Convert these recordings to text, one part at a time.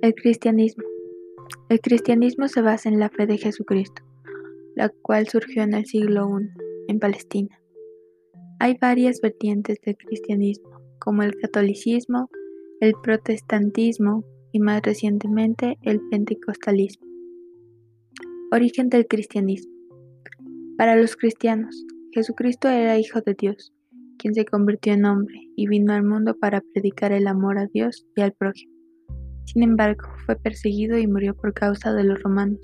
El cristianismo. El cristianismo se basa en la fe de Jesucristo, la cual surgió en el siglo I, en Palestina. Hay varias vertientes del cristianismo, como el catolicismo, el protestantismo y más recientemente el pentecostalismo. Origen del cristianismo. Para los cristianos, Jesucristo era Hijo de Dios, quien se convirtió en hombre y vino al mundo para predicar el amor a Dios y al prójimo. Sin embargo, fue perseguido y murió por causa de los romanos,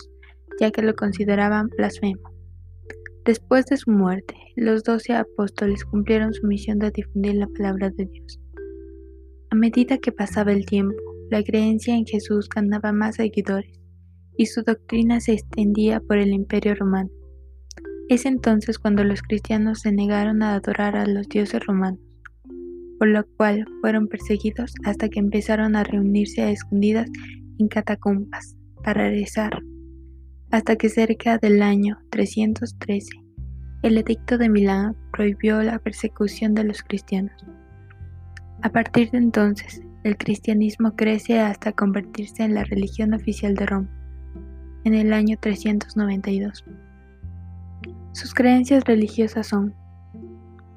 ya que lo consideraban blasfemo. Después de su muerte, los doce apóstoles cumplieron su misión de difundir la palabra de Dios. A medida que pasaba el tiempo, la creencia en Jesús ganaba más seguidores y su doctrina se extendía por el imperio romano. Es entonces cuando los cristianos se negaron a adorar a los dioses romanos, lo cual fueron perseguidos hasta que empezaron a reunirse a escondidas en catacumbas para rezar, hasta que cerca del año 313 el edicto de Milán prohibió la persecución de los cristianos. A partir de entonces, el cristianismo crece hasta convertirse en la religión oficial de Roma, en el año 392. Sus creencias religiosas son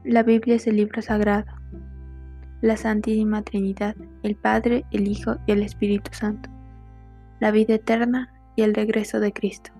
la Biblia es el libro sagrado, la Santísima Trinidad, el Padre, el Hijo y el Espíritu Santo, la vida eterna y el regreso de Cristo.